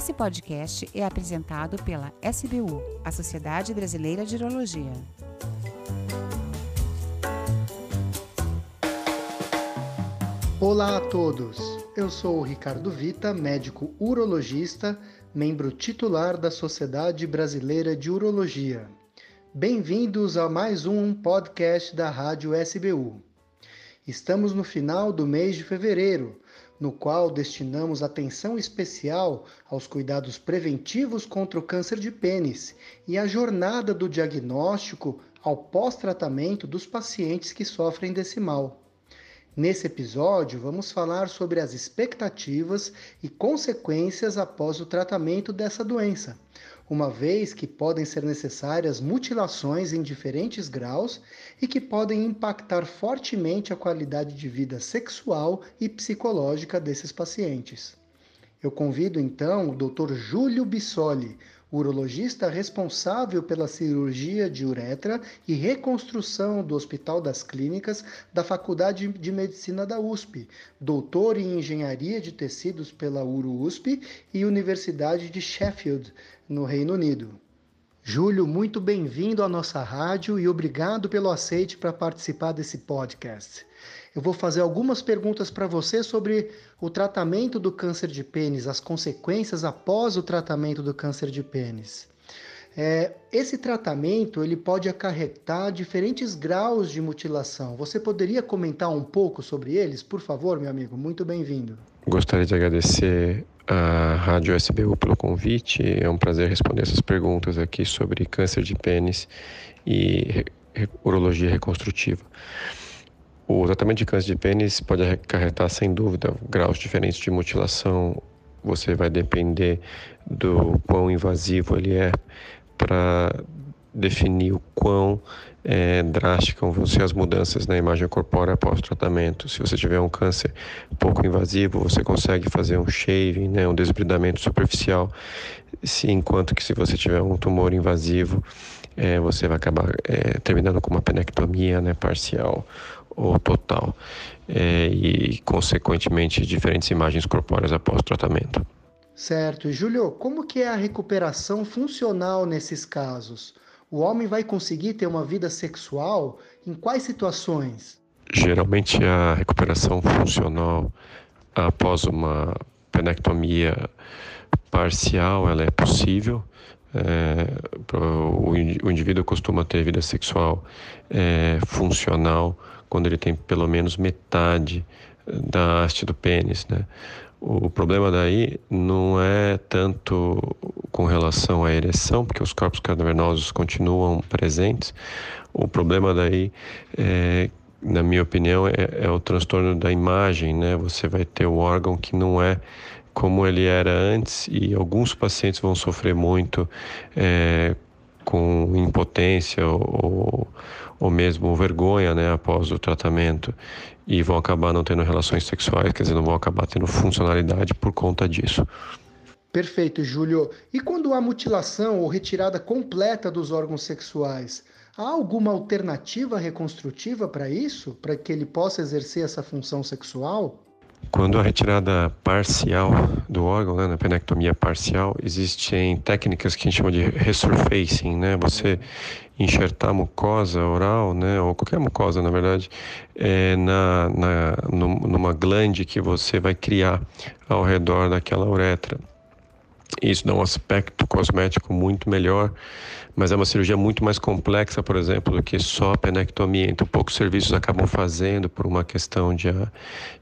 Esse podcast é apresentado pela SBU, a Sociedade Brasileira de Urologia. Olá a todos! Eu sou o Ricardo Vita, médico urologista, membro titular da Sociedade Brasileira de Urologia. Bem-vindos a mais um podcast da Rádio SBU. Estamos no final do mês de fevereiro, no qual destinamos atenção especial aos cuidados preventivos contra o câncer de pênis e a jornada do diagnóstico ao pós-tratamento dos pacientes que sofrem desse mal. Nesse episódio, vamos falar sobre as expectativas e consequências após o tratamento dessa doença, uma vez que podem ser necessárias mutilações em diferentes graus e que podem impactar fortemente a qualidade de vida sexual e psicológica desses pacientes. Eu convido então o Dr. Júlio Bissoli, urologista responsável pela cirurgia de uretra e reconstrução do Hospital das Clínicas da Faculdade de Medicina da USP, doutor em Engenharia de Tecidos pela URU-USP e Universidade de Sheffield, no Reino Unido. Júlio, muito bem-vindo à nossa rádio e obrigado pelo aceite para participar desse podcast. Eu vou fazer algumas perguntas para você sobre o tratamento do câncer de pênis, as consequências após o tratamento do câncer de pênis. É, esse tratamento ele pode acarretar diferentes graus de mutilação. Você poderia comentar um pouco sobre eles, por favor, meu amigo? Muito bem-vindo. Gostaria de agradecer à Rádio SBU pelo convite. É um prazer responder essas perguntas aqui sobre câncer de pênis e urologia reconstrutiva. O tratamento de câncer de pênis pode acarretar, sem dúvida, graus diferentes de mutilação. Você vai depender do quão invasivo ele é para definir o quão é, drásticas vão ser as mudanças na imagem corpórea após tratamento. Se você tiver um câncer pouco invasivo, você consegue fazer um shaving, né, um desbridamento superficial, se, enquanto que se você tiver um tumor invasivo, é, você vai acabar é, terminando com uma penectomia né, parcial ou total é, e, consequentemente, diferentes imagens corpóreas após tratamento. Certo. E, Júlio, como que é a recuperação funcional nesses casos? O homem vai conseguir ter uma vida sexual em quais situações? Geralmente a recuperação funcional após uma penectomia parcial ela é possível. É, o, indivíduo costuma ter vida sexual é, funcional quando ele tem pelo menos metade da haste do pênis, né? O problema daí não é tanto com relação à ereção, porque os corpos cavernosos continuam presentes. O problema daí, é, na minha opinião, é, é, o transtorno da imagem, né? Você vai ter o órgão que não é como ele era antes e alguns pacientes vão sofrer muito é, com impotência ou, ou mesmo vergonha né, após o tratamento e vão acabar não tendo relações sexuais, quer dizer, não vão acabar tendo funcionalidade por conta disso. Perfeito, Júlio. E quando há mutilação ou retirada completa dos órgãos sexuais, há alguma alternativa reconstrutiva para isso? Para que ele possa exercer essa função sexual? Quando a retirada parcial do órgão, né, na penectomia parcial, existem técnicas que a gente chama de resurfacing, né? Você enxertar mucosa oral, né, ou qualquer mucosa, na verdade, é, na, na, numa glande que você vai criar ao redor daquela uretra. Isso dá um aspecto cosmético muito melhor, mas é uma cirurgia muito mais complexa, por exemplo, do que só a penectomia. Então, poucos serviços acabam fazendo por uma questão de,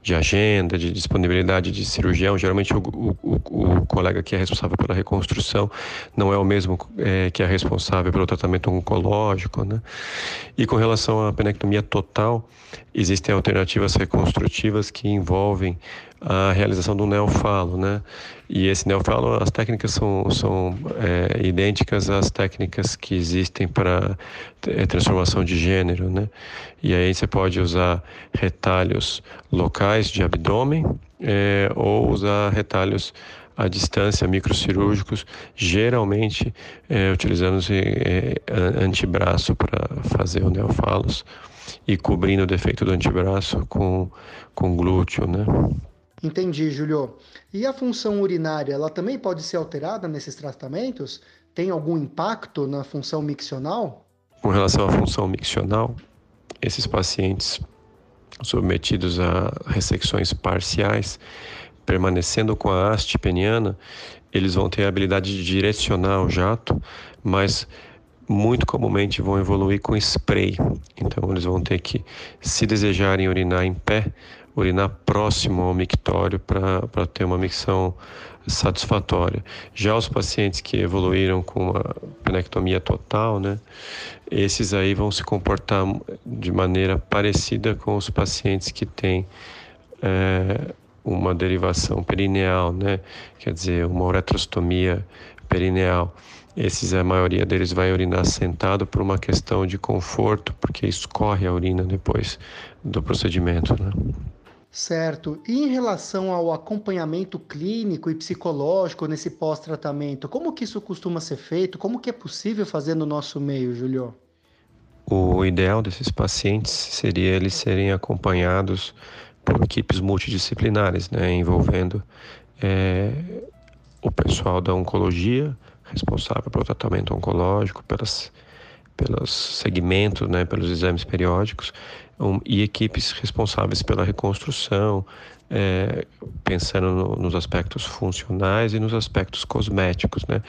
de agenda, de disponibilidade de cirurgião. Geralmente, o, o, o colega que é responsável pela reconstrução não é o mesmo é, que é responsável pelo tratamento oncológico. Né? E com relação à penectomia total, existem alternativas reconstrutivas que envolvem a realização do neofalo, né? E esse neofalo, as técnicas são, são é, idênticas às técnicas que existem para é, transformação de gênero, né? E aí você pode usar retalhos locais de abdômen é, ou usar retalhos à distância, microcirúrgicos, geralmente é, utilizando é, antebraço para fazer o neofalos e cobrindo o defeito do antebraço com, com glúteo, né? Entendi, Julio. E a função urinária, ela também pode ser alterada nesses tratamentos? Tem algum impacto na função miccional? Com relação à função miccional, esses pacientes submetidos a ressecções parciais, permanecendo com a haste peniana, eles vão ter a habilidade de direcionar o jato, mas muito comumente vão evoluir com spray. Então eles vão ter que, se desejarem urinar em pé, urinar próximo ao mictório para ter uma micção satisfatória. Já os pacientes que evoluíram com uma penectomia total, né, esses aí vão se comportar de maneira parecida com os pacientes que têm é, uma derivação perineal, né, quer dizer, uma uretrostomia perineal. Esses, a maioria deles vai urinar sentado por uma questão de conforto, porque escorre a urina depois do procedimento. Né? Certo. E em relação ao acompanhamento clínico e psicológico nesse pós-tratamento, como que isso costuma ser feito? Como que é possível fazer no nosso meio, Julio? O ideal desses pacientes seria eles serem acompanhados por equipes multidisciplinares, né, envolvendo é, o pessoal da oncologia, responsável pelo tratamento oncológico, pelas, pelos segmentos, né, pelos exames periódicos, um, e equipes responsáveis pela reconstrução, é, pensando no, nos aspectos funcionais e nos aspectos cosméticos, né?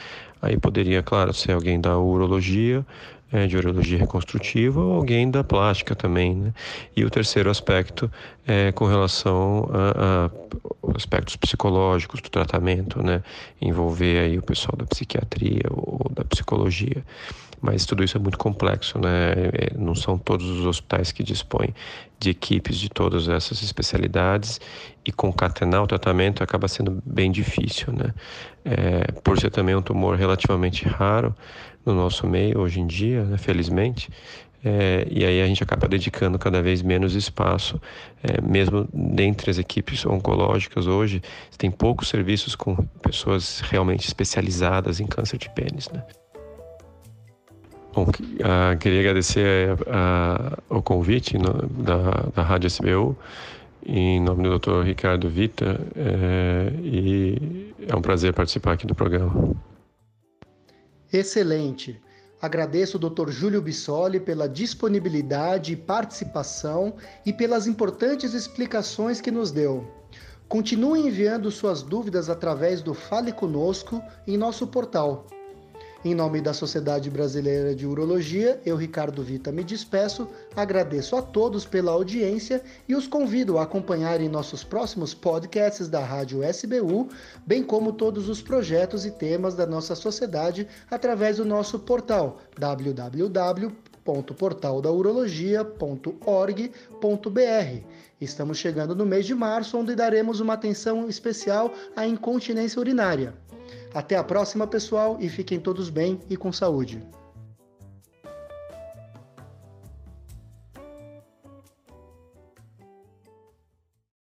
Aí poderia, claro, ser alguém da urologia, é, de urologia reconstrutiva ou alguém da plástica também, né? E o terceiro aspecto é com relação a, a aspectos psicológicos do tratamento, né? Envolver aí o pessoal da psiquiatria ou da psicologia mas tudo isso é muito complexo, né? É, não são todos os hospitais que dispõem de equipes de todas essas especialidades e concatenar o tratamento acaba sendo bem difícil, né? É, por ser também um tumor relativamente raro no nosso meio hoje em dia, né? felizmente, é, e aí a gente acaba dedicando cada vez menos espaço, é, mesmo dentre as equipes oncológicas hoje, tem poucos serviços com pessoas realmente especializadas em câncer de pênis, né? Bom, uh, queria agradecer uh, o convite no, da, da Rádio SBU, em nome do Dr. Ricardo Vita, é, e é um prazer participar aqui do programa. Excelente. Agradeço o Dr. Júlio Bissoli pela disponibilidade e participação e pelas importantes explicações que nos deu. Continue enviando suas dúvidas através do Fale Conosco em nosso portal em nome da Sociedade Brasileira de Urologia, eu, Ricardo Vita, me despeço, agradeço a todos pela audiência e os convido a acompanharem nossos próximos podcasts da Rádio SBU, bem como todos os projetos e temas da nossa sociedade através do nosso portal www.portaldaurologia.org.br. Estamos chegando no mês de março, onde daremos uma atenção especial à incontinência urinária. Até a próxima, pessoal, e fiquem todos bem e com saúde.